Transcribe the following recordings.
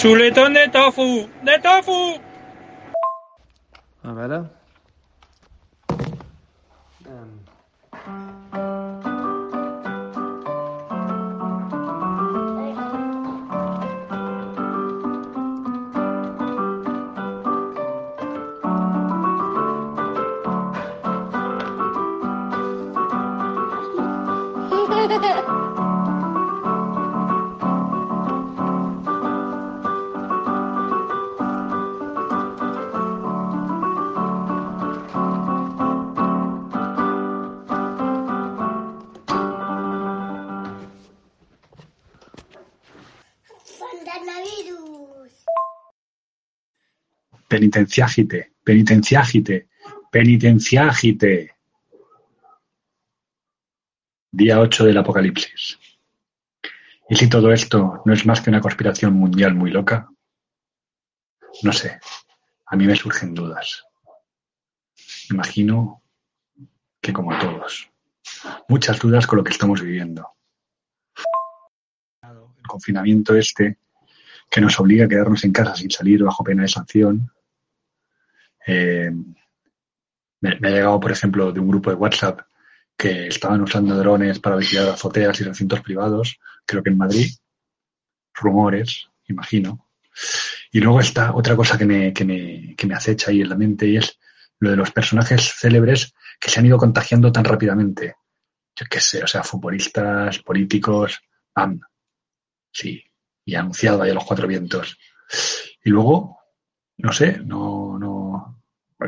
Chuletón de tofu, de tofu. A veure... Coronavirus. Penitenciágite, penitenciágite, penitenciágite. Día 8 del Apocalipsis. ¿Y si todo esto no es más que una conspiración mundial muy loca? No sé, a mí me surgen dudas. Imagino que como todos. Muchas dudas con lo que estamos viviendo. El confinamiento este que nos obliga a quedarnos en casa sin salir bajo pena de sanción. Eh, me, ha llegado, por ejemplo, de un grupo de WhatsApp que estaban usando drones para vigilar azoteas y recintos privados, creo que en Madrid. Rumores, imagino. Y luego está otra cosa que me, que me, que me acecha ahí en la mente y es lo de los personajes célebres que se han ido contagiando tan rápidamente. Yo qué sé, o sea, futbolistas, políticos, sí, y anunciado ahí a los cuatro vientos. Y luego, no sé, no,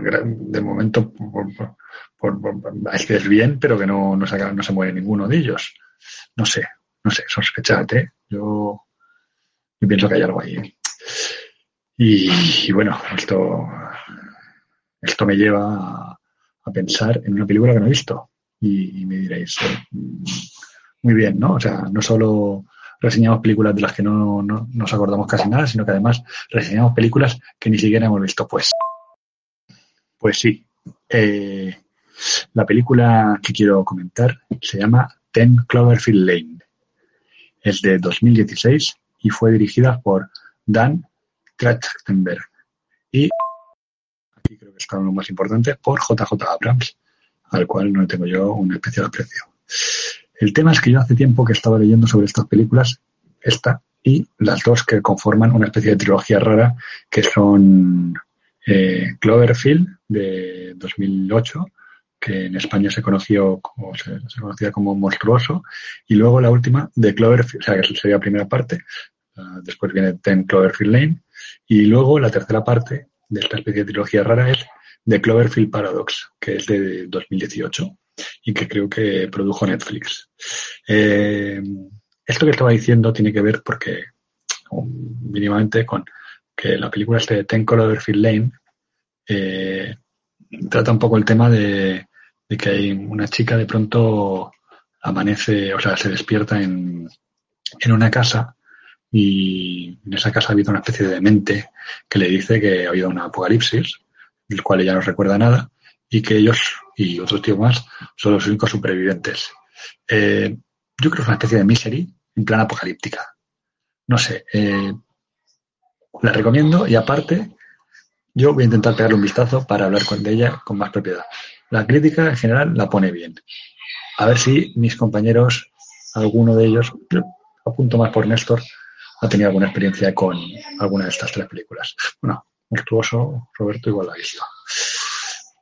de momento por, por- por- bien, pero que no, no, se, no se muere ninguno de ellos. No sé, no sé, sospechad, ¿eh? Yo, yo pienso que hay algo ahí. Y, bueno, esto, esto me lleva a, a pensar en una película que no he visto. Y, me diréis, eh, muy bien, ¿no? O sea, no solo reseñamos películas de las que no, no nos acordamos casi nada, sino que además reseñamos películas que ni siquiera hemos visto. Pues, pues sí. Eh, la película que quiero comentar se llama Ten Cloverfield Lane. Es de 2016 y fue dirigida por Dan Trachtenberg. Y aquí creo que está lo más importante, por JJ Abrams, al cual no tengo yo un especial aprecio. El tema es que yo hace tiempo que estaba leyendo sobre estas películas, esta y las dos que conforman una especie de trilogía rara, que son eh, Cloverfield de 2008, que en España se conoció como se, conocía como Monstruoso, y luego la última de Cloverfield, o sea, que sería la primera parte, después viene Ten Cloverfield Lane, y luego la tercera parte de esta especie de trilogía rara es The Cloverfield Paradox, que es de 2018 y que creo que produjo Netflix. Eh, esto que estaba diciendo tiene que ver porque mínimamente con que la película este de Ten Cloverfield Lane eh, trata un poco el tema de, que hay una chica de pronto amanece, o sea, se despierta en, en una casa y en esa casa ha habido una especie de demente que le dice que ha habido un apocalipsis, del cual ella no recuerda nada, y que ellos y otros tíos más son los únicos supervivientes. Eh, yo creo que es una especie de misery en plan apocalíptica. No sé, eh, la recomiendo y aparte yo voy a intentar pegarle un vistazo para hablar con ella con más propiedad. La crítica en general la pone bien. A ver si mis compañeros, alguno de ellos, apunto más por Néstor, ha tenido alguna experiencia con alguna de estas tres películas. Bueno, monstruoso, Roberto igual la ha visto.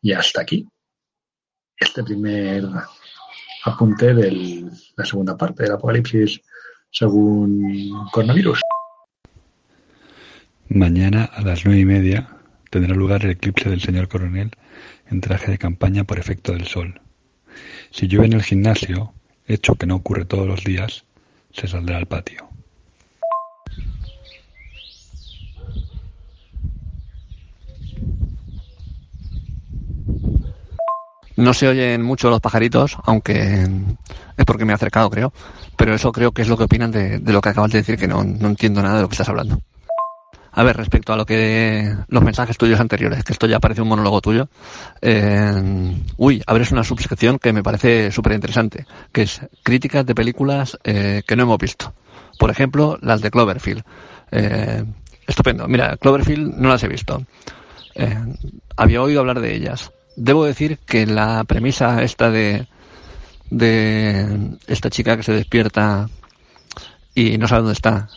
Y hasta aquí este primer apunte de la segunda parte del apocalipsis según coronavirus. Mañana a las nueve y media tendrá lugar el eclipse del señor coronel en traje de campaña por efecto del sol. Si llueve en el gimnasio, hecho que no ocurre todos los días, se saldrá al patio. No se oyen mucho los pajaritos, aunque es porque me he acercado, creo. Pero eso creo que es lo que opinan de, lo que acabas de decir, que no, no, entiendo nada de lo que estás hablando. A ver, respecto a lo que los mensajes tuyos anteriores, que esto ya parece un monólogo tuyo. Eh, uy, abres una subsección que me parece súper interesante, que es críticas de películas eh, que no hemos visto. Por ejemplo, las de Cloverfield. Eh, estupendo. Mira, Cloverfield no las he visto. Eh, había oído hablar de ellas. Debo decir que la premisa esta de, de esta chica que se despierta y no sabe dónde está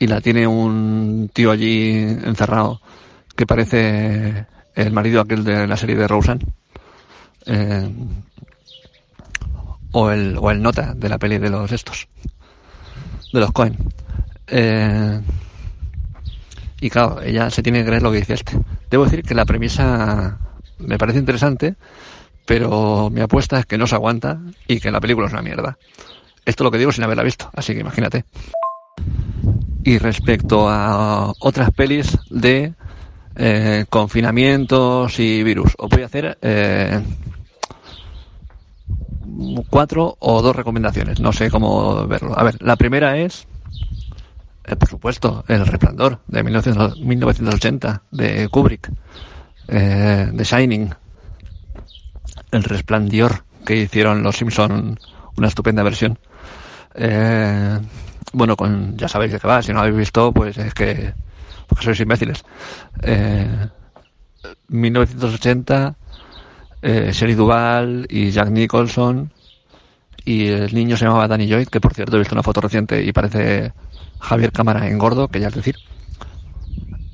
y la tiene un tío allí encerrado que parece el marido aquel de la serie de Roseanne eh, o el o el nota de la peli de los estos de los Cohen eh, y claro, ella se tiene que creer lo que dice este. Debo decir que la premisa me parece interesante, pero mi apuesta es que no se aguanta y que la película es una mierda. Esto es lo que digo sin haberla visto, así que imagínate. Y respecto a otras pelis de eh, confinamientos y virus, os voy a hacer eh, cuatro o dos recomendaciones, no sé cómo verlo. A ver, la primera es eh, por supuesto, El Resplandor de 1980 de Kubrick, The Shining, El Resplandor que hicieron los Simpson, una estupenda versión. Bueno, con ya sabéis de qué va, si no lo habéis visto, pues es que sois imbéciles. 1980, eh, Sherry Duval y Jack Nicholson y el niño se llamaba Danny Lloyd, que por cierto he visto una foto reciente y parece Javier Cámara en gordo, que ya es decir.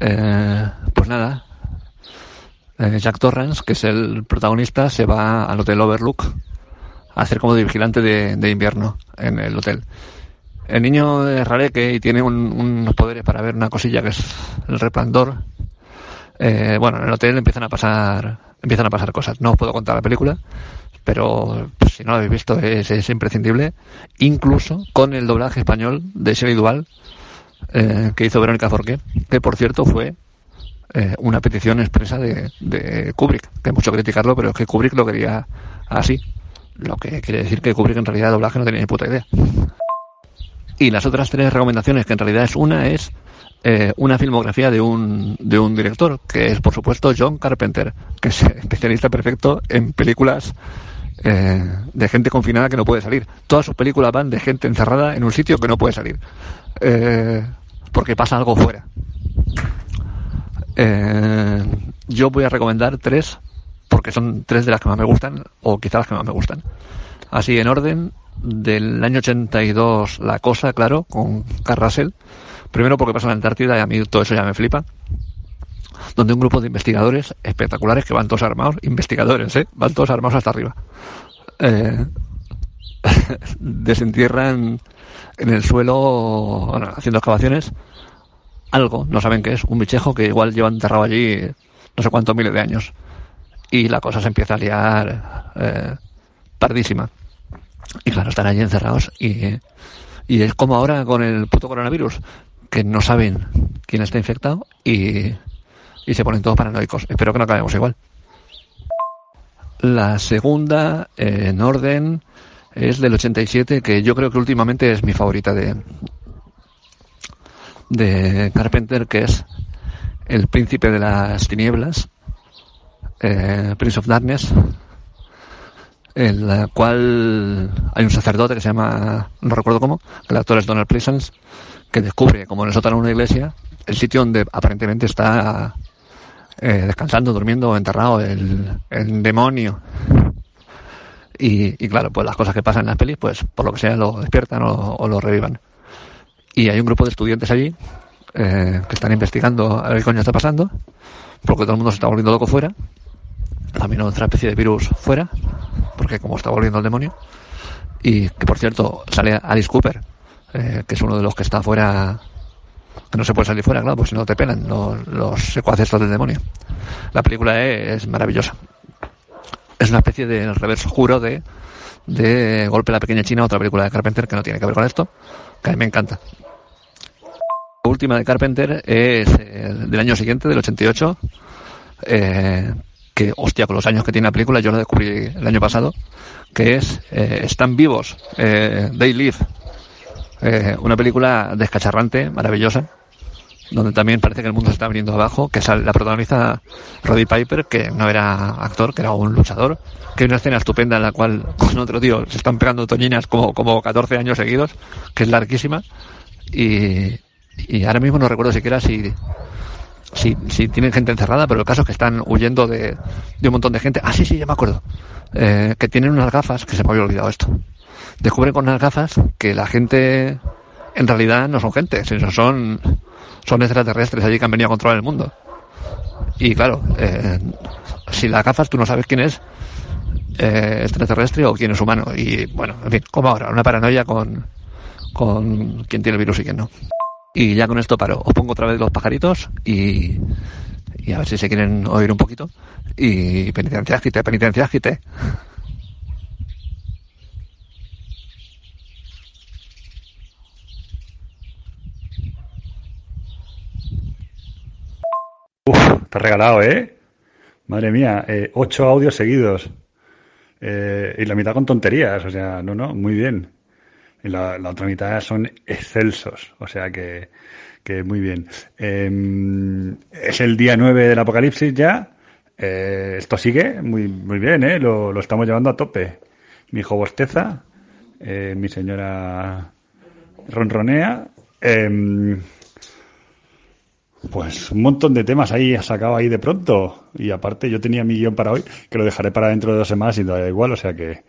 Eh, pues nada, eh, Jack Torrance, que es el protagonista, se va al Hotel Overlook a hacer como de vigilante de, invierno en el hotel. El niño es rareque y tiene unos poderes para ver una cosilla que es el resplandor. Eh, bueno, en el hotel empiezan a pasar empiezan a pasar cosas. No os puedo contar la película, pero pues, si no lo habéis visto es, imprescindible, incluso con el doblaje español de Shelley Duval eh, que hizo Verónica Forqué, que por cierto fue eh, una petición expresa de, de, Kubrick, que hay mucho criticarlo, pero es que Kubrick lo quería así, lo que quiere decir que Kubrick en realidad de doblaje no tenía ni puta idea. Y las otras tres recomendaciones, que en realidad es una, es eh, una filmografía de un, de un director, que es por supuesto John Carpenter, que es especialista perfecto en películas eh, de gente confinada que no puede salir. Todas sus películas van de gente encerrada en un sitio que no puede salir. Eh, porque pasa algo fuera. Eh, yo voy a recomendar tres, porque son tres de las que más me gustan, o quizás las que más me gustan. Así en orden, del año 82, La Cosa, claro, con Carrasel. Primero porque pasa en la Antártida y a mí todo eso ya me flipa donde un grupo de investigadores espectaculares que van todos armados, investigadores, ¿eh? van todos armados hasta arriba, eh, desentierran en el suelo, haciendo excavaciones, algo, no saben qué es, un bichejo que igual lleva enterrado allí no sé cuántos miles de años. Y la cosa se empieza a liar eh, tardísima. Y claro, están allí encerrados y, y es como ahora con el puto coronavirus, que no saben quién está infectado y y se ponen todos paranoicos. Espero que no acabemos igual. La segunda, en orden, es del 87, que yo creo que últimamente es mi favorita de, de Carpenter, que es El Príncipe de las Tinieblas, eh, Prince of Darkness, en la cual hay un sacerdote que se llama, no recuerdo cómo, el actor es Donald Pleasance, que descubre, como en una iglesia, el sitio donde aparentemente está eh, descansando, durmiendo, enterrado, el, el demonio. Y, y, claro, pues las cosas que pasan en las pelis, pues por lo que sea lo despiertan o, lo revivan. Y hay un grupo de estudiantes allí eh, que están investigando a ver qué coño está pasando, porque todo el mundo se está volviendo loco fuera. También otra especie de virus fuera, porque como está volviendo el demonio. Y que por cierto sale Alice Cooper, eh, que es uno de los que está fuera que no se puede salir fuera, claro, porque si no te pelan los, los secuaces del demonio. La película es, maravillosa. Es una especie de reverso juro de, de Golpe a la Pequeña China, otra película de Carpenter que no tiene que ver con esto, que a mí me encanta. La última de Carpenter es eh, del año siguiente, del 88, eh, que, hostia, con los años que tiene la película, yo la descubrí el año pasado, que es eh, Están vivos, eh, They Live, eh, una película descacharrante, maravillosa, donde también parece que el mundo se está viniendo abajo, que sale, la protagoniza Roddy Piper, que no era actor, que era un luchador, que hay una escena estupenda en la cual con otro tío se están pegando toñinas como, como 14 años seguidos, que es larguísima, y, Y ahora mismo no recuerdo siquiera si, si, si tienen gente encerrada, pero el caso es que están huyendo de, de un montón de gente. Ah, sí, sí, ya me acuerdo. Eh, que tienen unas gafas, que se me había olvidado esto. Descubren con unas gafas que la gente en realidad no son gente, sino son, son extraterrestres allí que han venido a controlar el mundo. Y claro, eh, si las gafas tú no sabes quién es eh, extraterrestre o quién es humano. Y bueno, en fin, como ahora, una paranoia con, con quién tiene el virus y quién no. Y ya con esto paro. Os pongo otra vez los pajaritos y, y a ver si se quieren oír un poquito. Y penitencia, quite, penitencia, quite. Uf, te has regalado, ¿eh? Madre mía, eh, ocho audios seguidos. Eh, y la mitad con tonterías, o sea, no, no, muy bien. La, otra mitad son excelsos, o sea que, que muy bien. Eh, es el día 9 del apocalipsis ya. Eh, esto sigue muy, muy bien, ¿eh? Lo, lo estamos llevando a tope. Mi hijo bosteza, eh, mi señora ronronea. em, pues un montón de temas ahí has sacado ahí de pronto. Y aparte yo tenía mi guion para hoy, que lo dejaré para dentro de dos semanas y da igual, o sea que...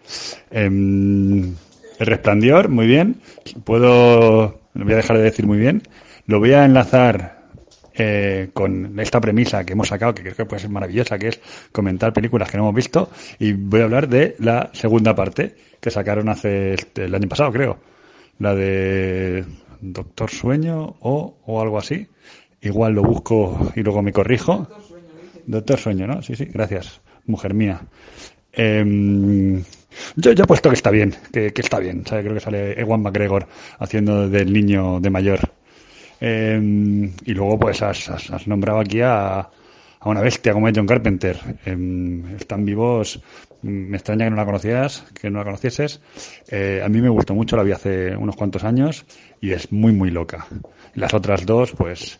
el resplandor, muy bien. Puedo... No voy a dejar de decir muy bien. Lo voy a enlazar eh, con esta premisa que hemos sacado, que creo que puede ser maravillosa, que es comentar películas que no hemos visto. Y voy a hablar de la segunda parte, que sacaron hace este- el año pasado, creo. La de Doctor Sueño o, o algo así. Igual lo busco y luego me corrijo. Doctor Sueño, ¿no? Sí, sí, gracias, mujer mía. Em, yo he puesto que está bien, que, está bien. ¿sabe? Creo que sale Ewan McGregor haciendo del niño de mayor. Em, y luego, pues, has, has- has nombrado aquí a, a una bestia como es John Carpenter. Em, están vivos. Me extraña que no la conocieras, que no la conocieses. Eh, a mí me gustó mucho, la vi hace unos cuantos años y es muy, muy loca. Las otras dos, pues,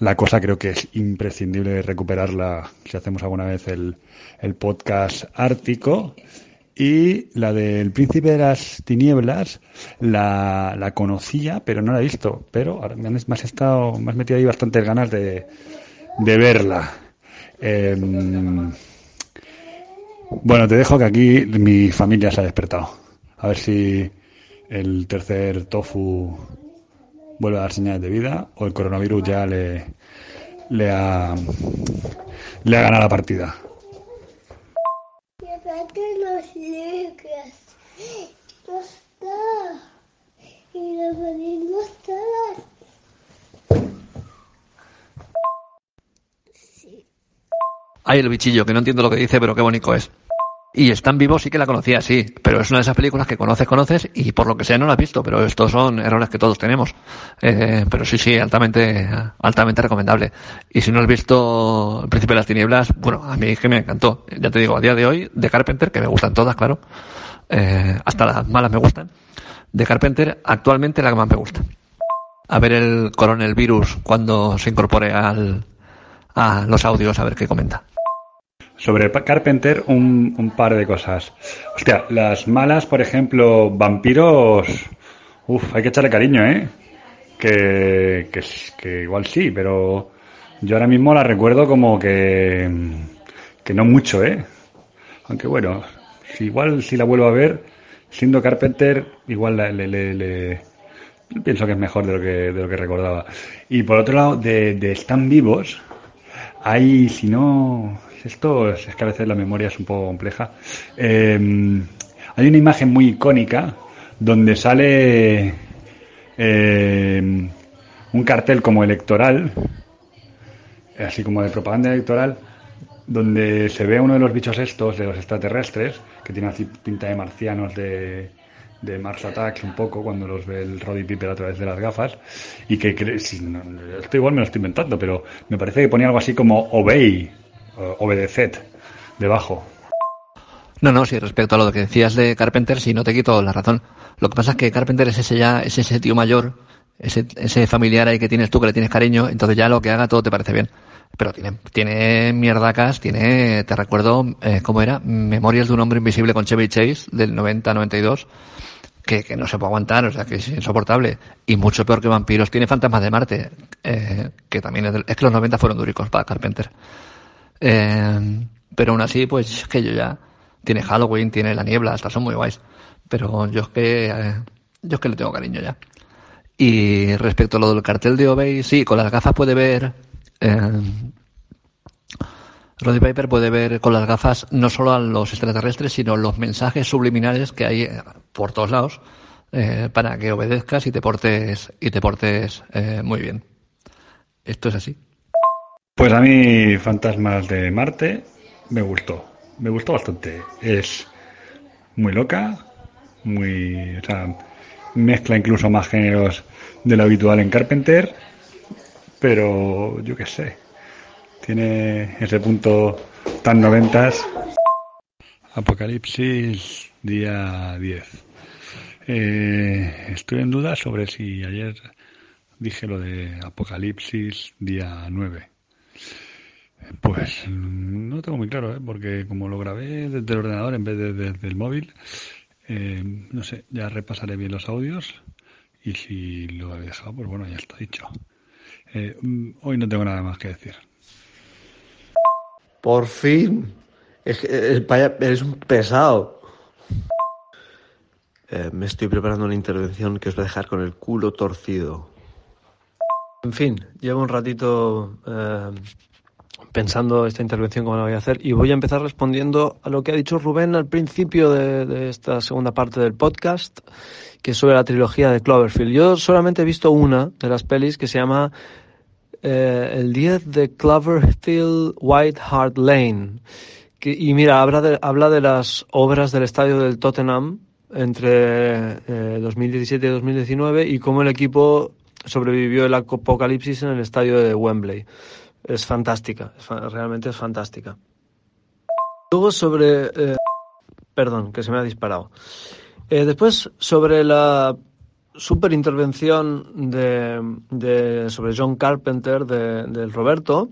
la cosa creo que es imprescindible recuperarla si hacemos alguna vez el, el podcast ártico. Y la del Príncipe de las Tinieblas la, la conocía, pero no la he visto. Pero ahora me, han- me has estado, me has metido ahí bastantes ganas de, de verla. Em, bueno, te dejo que aquí mi familia se ha despertado. A ver si el tercer tofu vuelve a dar señales de vida o el coronavirus ya le, ha, le ha ganado la partida. Los. Y los Hay el bichillo, que no entiendo lo que dice, pero qué bonito es. Y están vivos sí que la conocía, sí, pero es una de esas películas que conoces, conoces y por lo que sea no la has visto, pero estos son errores que todos tenemos. Eh, pero sí, sí, altamente, altamente recomendable. Y si no has visto El Príncipe de las Tinieblas, bueno, a mí es que me encantó. Ya te digo, a día de hoy, de Carpenter, que me gustan todas, claro, eh, hasta las malas me gustan, de Carpenter, actualmente la que más me gusta. A ver el coronel virus cuando se incorpore al, a los audios, a ver qué comenta. Sobre Carpenter, un, un par de cosas. Hostia, las malas, por ejemplo, vampiros. Uf, hay que echarle cariño, ¿eh? Que, que, que igual sí, pero yo ahora mismo la recuerdo como que. que no mucho, ¿eh? Aunque bueno, si igual si la vuelvo a ver, siendo Carpenter, igual le, le- le- pienso que es mejor de lo que, de lo que recordaba. Y por otro lado, de, de Están vivos, hay, si no, esto es que a veces la memoria es un poco compleja. Eh, hay una imagen muy icónica donde sale eh, un cartel como electoral, así como de propaganda electoral, donde se ve uno de los bichos estos, de los extraterrestres, que tiene así pinta de marcianos de, Mars Attacks un poco, cuando los ve el Roddy Piper a través de las gafas, y que, no- esto igual me lo estoy inventando, pero me parece que ponía algo así como obey, obedeced, debajo. No, no, sí, respecto a lo que decías de Carpenter, sí, no te quito la razón. Lo que pasa es que Carpenter es ese ya, es ese tío mayor, ese, ese familiar ahí que tienes tú, que le tienes cariño, entonces ya lo que haga todo te parece bien. Pero tiene, tiene mierdacas, tiene, te recuerdo, eh, ¿cómo era? Memorias de un hombre invisible con Chevy Chase, del 90-92, que, que no se puede aguantar, o sea, que es insoportable. Y mucho peor que vampiros tiene Fantasmas de Marte, eh, que también es, del- es que los 90 fueron duricos para Carpenter. Eh, pero aún así, pues es que yo ya tiene Halloween, tiene La Niebla, estas son muy guays. Pero yo es que eh, yo es que le tengo cariño ya. Y respecto a lo del cartel de Obey, sí, con las gafas puede ver. Eh, Roddy Piper puede ver con las gafas no solo a los extraterrestres, sino los mensajes subliminales que hay eh, por todos lados eh, para que obedezcas y te portes y te portes eh, muy bien. Esto es así. Pues a mí Fantasmas de Marte me gustó, me gustó bastante. Es muy loca, muy, o sea, mezcla incluso más géneros de lo habitual en Carpenter, pero yo qué sé, tiene ese punto tan noventas. Apocalipsis día 10. Eh, estoy en duda sobre si ayer dije lo de Apocalipsis día 9. Pues mm, no tengo muy claro, ¿eh? porque como lo grabé desde el ordenador en vez de desde el móvil, eh, no sé, ya repasaré bien los audios y si lo he dejado, pues bueno, ya está dicho. Eh, mm, hoy no tengo nada más que decir. Por fin. Es que paya- eres un pesado. Eh, me estoy preparando una intervención que os va a dejar con el culo torcido. En fin, llevo un ratito eh, pensando esta intervención cómo la voy a hacer y voy a empezar respondiendo a lo que ha dicho Rubén al principio de, esta segunda parte del podcast, que es sobre la trilogía de Cloverfield. Yo solamente he visto una de las pelis que se llama eh, El 10 de Cloverfield White Hart Lane. Y mira, habla de, habla de las obras del estadio del Tottenham entre eh, 2017 y 2019 y cómo el equipo sobrevivió el apocalipsis en el estadio de Wembley. Es fantástica, realmente es fantástica. Luego sobre... eh, perdón, que se me ha disparado. Eh, después sobre la super intervención de, de- sobre John Carpenter de- del Roberto,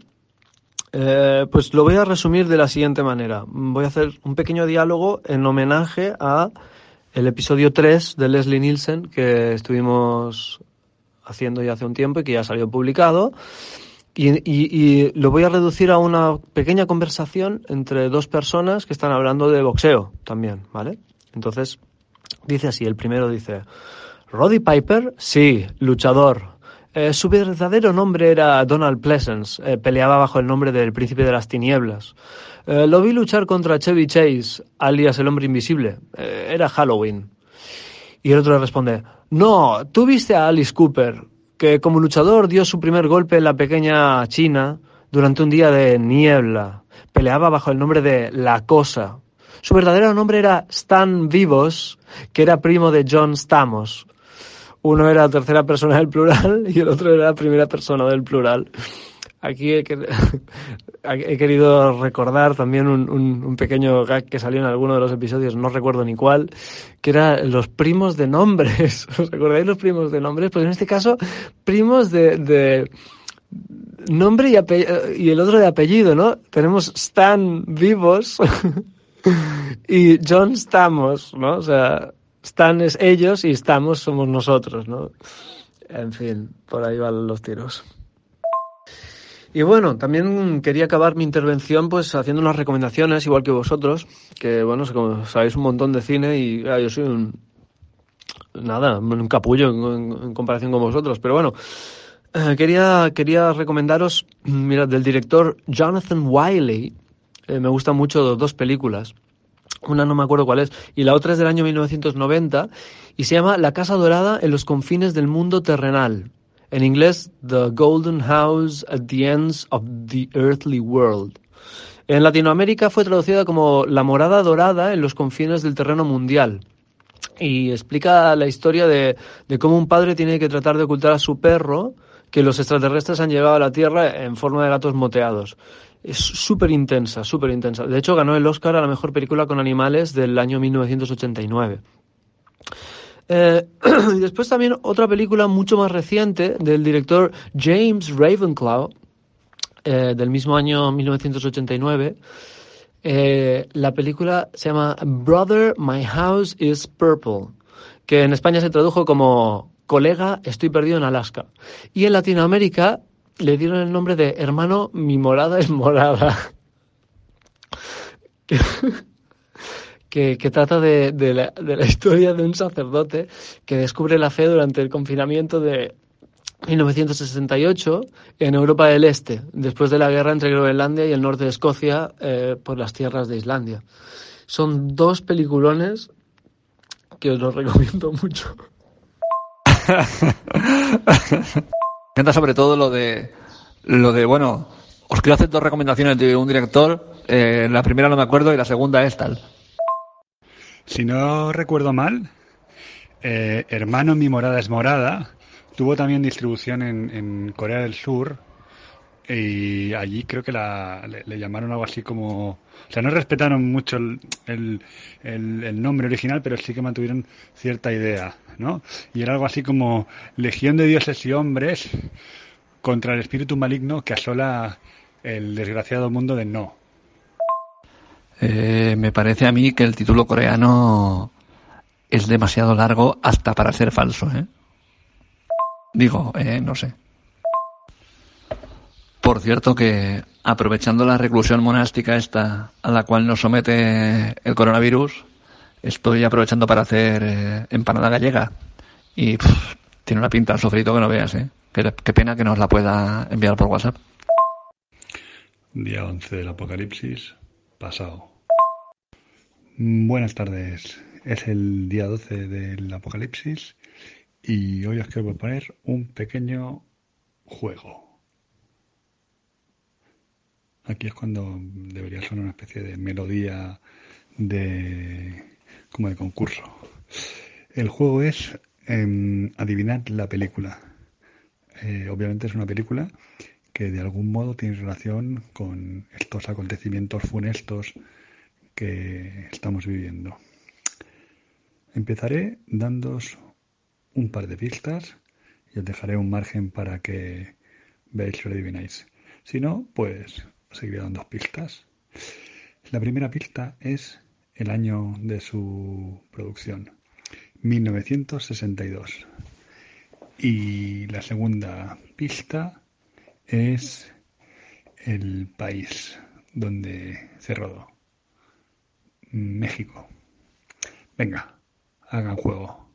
eh, pues lo voy a resumir de la siguiente manera. Voy a hacer un pequeño diálogo en homenaje a el episodio 3 de Leslie Nielsen que estuvimos haciendo ya hace un tiempo y que ya salió publicado. Y, lo voy a reducir a una pequeña conversación entre dos personas que están hablando de boxeo también, ¿vale? Entonces, dice así, el primero dice, Roddy Piper, sí, luchador. Eh, su verdadero nombre era Donald Pleasance, eh, peleaba bajo el nombre del Príncipe de las Tinieblas. Eh, lo vi luchar contra Chevy Chase, alias el Hombre Invisible. Era Halloween. Y el otro le responde, no, tú viste a Alice Cooper, que como luchador dio su primer golpe en la pequeña China durante un día de niebla. Peleaba bajo el nombre de La Cosa. Su verdadero nombre era Stan Vivos, que era primo de John Stamos. Uno era tercera persona del plural y el otro era primera persona del plural. Aquí he, quer- he querido recordar también un, pequeño gag que salió en alguno de los episodios, no recuerdo ni cuál, que era los primos de nombres. ¿Os acordáis los primos de nombres? Pues en este caso, primos de, nombre y, y el otro de apellido, ¿no? Tenemos Stan vivos y John Stamos, ¿no? O sea, Stan es ellos y Stamos somos nosotros, ¿no? En fin, por ahí van los tiros. Y bueno, también quería acabar mi intervención pues haciendo unas recomendaciones, igual que vosotros, que bueno, sabéis un montón de cine y ah, yo soy un... Nada, un capullo en, comparación con vosotros, pero bueno, eh, quería, quería recomendaros, mira, del director Jonathan Wiley, eh, me gustan mucho dos películas, una no me acuerdo cuál es, y la otra es del año 1990, y se llama La Casa Dorada en los confines del mundo terrenal. En inglés, The Golden House at the Ends of the Earthly World. En Latinoamérica fue traducida como La Morada Dorada en los confines del terreno mundial. Y explica la historia de, de cómo un padre tiene que tratar de ocultar a su perro que los extraterrestres han llegado a la Tierra en forma de gatos moteados. Es súper intensa, súper intensa. De hecho, ganó el Oscar a la mejor película con animales del año 1989. Eh, y después también otra película mucho más reciente del director James Ravenclaw, eh, del mismo año 1989. Eh, la película se llama Brother, My House is Purple, que en España se tradujo como Colega, estoy perdido en Alaska. Y en Latinoamérica le dieron el nombre de Hermano, mi morada es morada. Que, trata de, la, de, la, historia de un sacerdote que descubre la fe durante el confinamiento de 1968 en Europa del Este, después de la guerra entre Groenlandia y el norte de Escocia eh, por las tierras de Islandia. Son dos peliculones que os los recomiendo mucho. Encanta sobre todo lo de lo de bueno, os quiero hacer dos recomendaciones de un director. Eh, la primera no me acuerdo y la segunda es tal. Si no recuerdo mal, eh, Hermano mi morada es morada tuvo también distribución en, en Corea del Sur y allí creo que la, le, llamaron algo así como... O sea, no respetaron mucho el, el, nombre original, pero sí que mantuvieron cierta idea, ¿no? Y era algo así como Legión de dioses y hombres contra el espíritu maligno que asola el desgraciado mundo de No. Eh, me parece a mí que el título coreano es demasiado largo hasta para ser falso, ¿eh? Digo, eh, no sé. Por cierto que aprovechando la reclusión monástica esta a la cual nos somete el coronavirus, estoy aprovechando para hacer eh, empanada gallega. Y tiene una pinta al sofrito que no veas, ¿eh? Qué, qué, pena que nos la pueda enviar por WhatsApp. Día 11 del apocalipsis, pasado. Buenas tardes. Es el día 12 del apocalipsis y hoy os quiero proponer un pequeño juego. Aquí es cuando debería sonar una especie de melodía de como de concurso. El juego es eh, adivinar la película. Eh, obviamente es una película que de algún modo tiene relación con estos acontecimientos funestos que estamos viviendo. Empezaré dándos un par de pistas y os dejaré un margen para que veáis si lo adivináis. Si no, pues seguiré dando pistas. La primera pista es el año de su producción, 1962. Y la segunda pista es el país donde se rodó, México. Venga, hagan juego.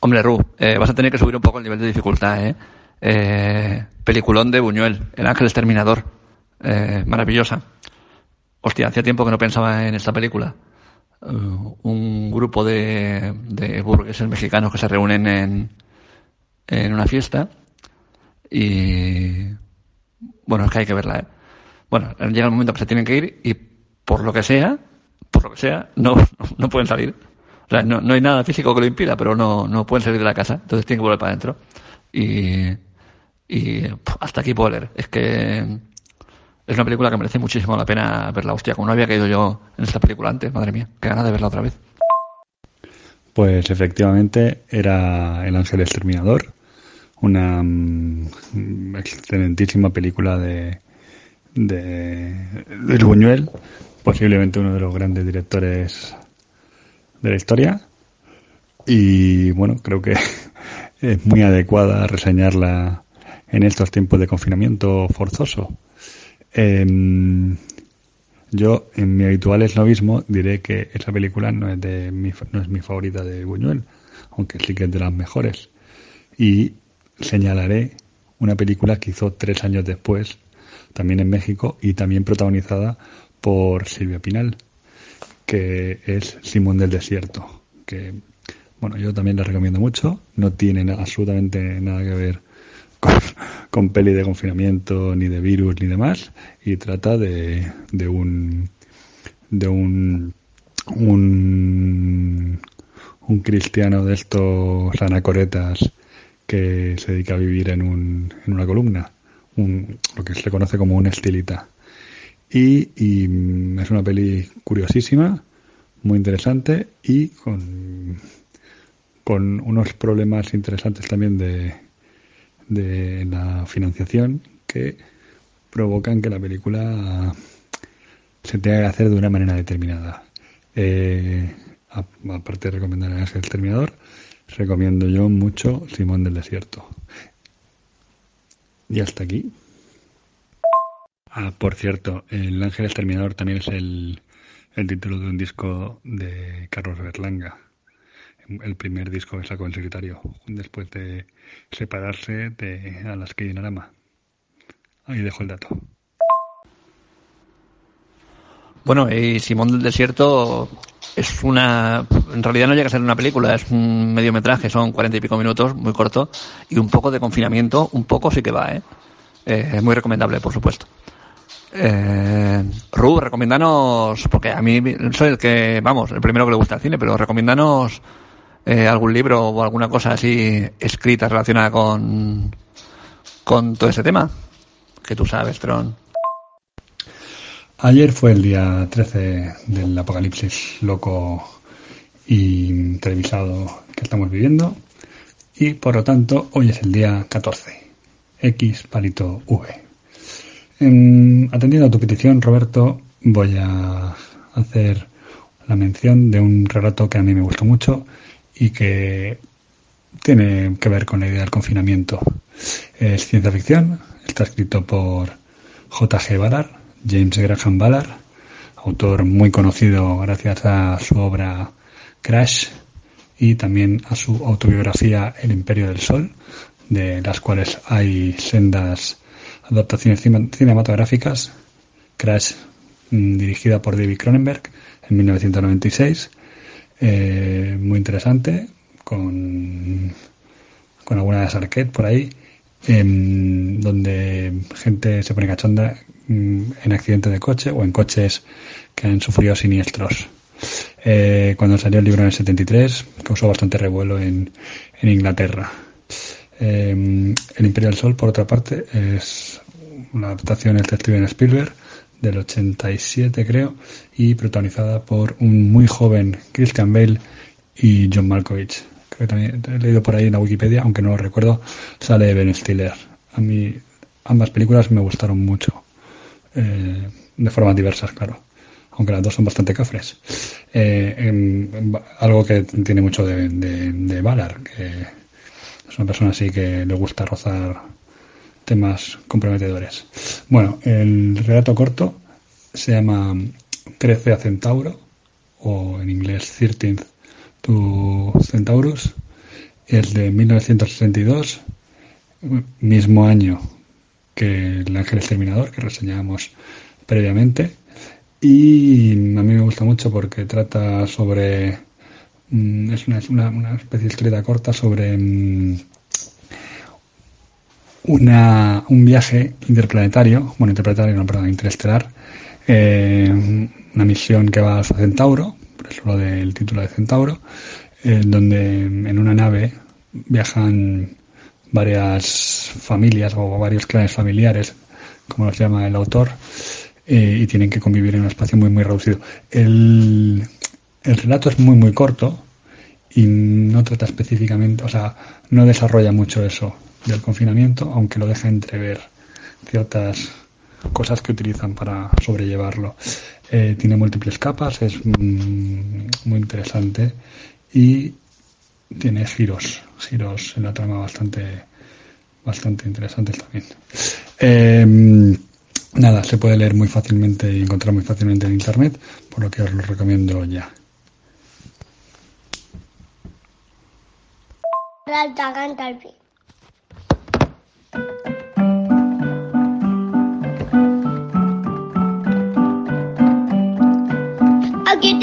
Hombre, Ru, eh, vas a tener que subir un poco el nivel de dificultad, ¿eh? eh peliculón de Buñuel, El Ángel Exterminador. Eh, maravillosa. Hostia, hacía tiempo que no pensaba en esta película. Uh, un grupo de, de burgueses mexicanos que se reúnen en, en una fiesta y bueno, es que hay que verla, ¿eh? Bueno, llega el momento que se tienen que ir y por lo que sea, por lo que sea, no, no pueden salir. O sea, no, no hay nada físico que lo impida, pero no, no pueden salir de la casa, entonces tienen que volver para adentro. Y, y hasta aquí puedo leer. Es que es una película que merece muchísimo la pena verla. Hostia, como no había caído yo en esta película antes, madre mía, qué ganas de verla otra vez. Pues efectivamente era El Ángel Exterminador, una um, excelentísima película de, de, Buñuel, posiblemente uno de los grandes directores de la historia. Y bueno, creo que es muy adecuada reseñarla en estos tiempos de confinamiento forzoso. Eh, yo, en mi habitual esnovismo, diré que esa película no es, de mi, no es mi favorita de Buñuel, aunque sí que es de las mejores. Y señalaré una película que hizo tres años después, también en México, y también protagonizada por Silvia Pinal, que es Simón del Desierto, que bueno, yo también la recomiendo mucho, no tiene absolutamente nada que ver con, peli de confinamiento, ni de virus, ni demás, y trata de, de un de un, un un cristiano de estos anacoretas que se dedica a vivir en, un, en una columna, un, lo que se conoce como un estilita. Y, y, es una peli curiosísima, muy interesante y con, con unos problemas interesantes también de, de la financiación que provocan que la película se tenga que hacer de una manera determinada. Eh, aparte de recomendar el Exterminador, recomiendo yo mucho Simón del Desierto. Y hasta aquí. Ah, por cierto, El Ángel Exterminador también es el, el título de un disco de Carlos Berlanga. El primer disco que sacó en solitario, después de separarse de Alaska y Dinarama. Ahí dejo el dato. Bueno, y Simón del Desierto es una. En realidad no llega a ser una película, es un mediometraje, son cuarenta y pico minutos, muy corto, y un poco de confinamiento, un poco sí que va, ¿eh? eh es muy recomendable, por supuesto. Eh, Ru, recomiéndanos, porque a mí soy el que, vamos, el primero que le gusta el cine, pero recomiéndanos eh, algún libro o alguna cosa así escrita relacionada con, con todo ese tema, que tú sabes, Tron. Ayer fue el día 13 del apocalipsis loco y televisado que estamos viviendo y por lo tanto hoy es el día 14, X palito V. atendiendo a tu petición, Roberto, voy a hacer la mención de un relato que a mí me gustó mucho y que tiene que ver con la idea del confinamiento. Es ciencia ficción, está escrito por J.G. Ballard James Graham Ballard, autor muy conocido gracias a su obra Crash y también a su autobiografía El Imperio del Sol, de las cuales hay sendas adaptaciones cinematográficas. Crash, mm, dirigida por David Cronenberg en 1996, eh, muy interesante, con, con alguna de Arquette por ahí, em, donde gente se pone cachonda Mm, en accidentes de coche o en coches que han sufrido siniestros. Eh, cuando salió el libro en el 73 causó bastante revuelo en, en Inglaterra. Eh, el Imperio del Sol, por otra parte, es una adaptación de Steven Spielberg del 87 creo y protagonizada por un muy joven Christian Bale y John Malkovich. Que también he leído por ahí en la Wikipedia, aunque no lo recuerdo, sale Ben Stiller. A mí ambas películas me gustaron mucho. Eh, de formas diversas, claro. Aunque las dos son bastante cafres. Eh, algo que tiene mucho de, de, Valar, que es una persona así que le gusta rozar temas comprometedores. Bueno, el relato corto se llama 13 a Centauro, o en inglés 13 to Centaurus. Es de 1962, mismo año que El Ángel Exterminador, que reseñábamos previamente. Y a mí me gusta mucho porque trata sobre. Mm, es una, una, especie de historieta corta sobre mm, una, un viaje interplanetario, bueno, interplanetario, no, perdón, interestelar, eh, una misión que va a Centauro, eso lo del título de Centauro, eh, donde en una nave viajan varias familias o varios clanes familiares, como los llama el autor, eh, y tienen que convivir en un espacio muy, muy reducido. El, el relato es muy, muy corto y no trata específicamente, o sea, no desarrolla mucho eso del confinamiento, aunque lo deja entrever ciertas cosas que utilizan para sobrellevarlo. Eh, tiene múltiples capas, es mm, muy interesante y tiene giros, giros en la trama bastante, bastante interesantes también. Em, nada, se puede leer muy fácilmente y encontrar muy fácilmente en internet, por lo que os lo recomiendo ya. Aquí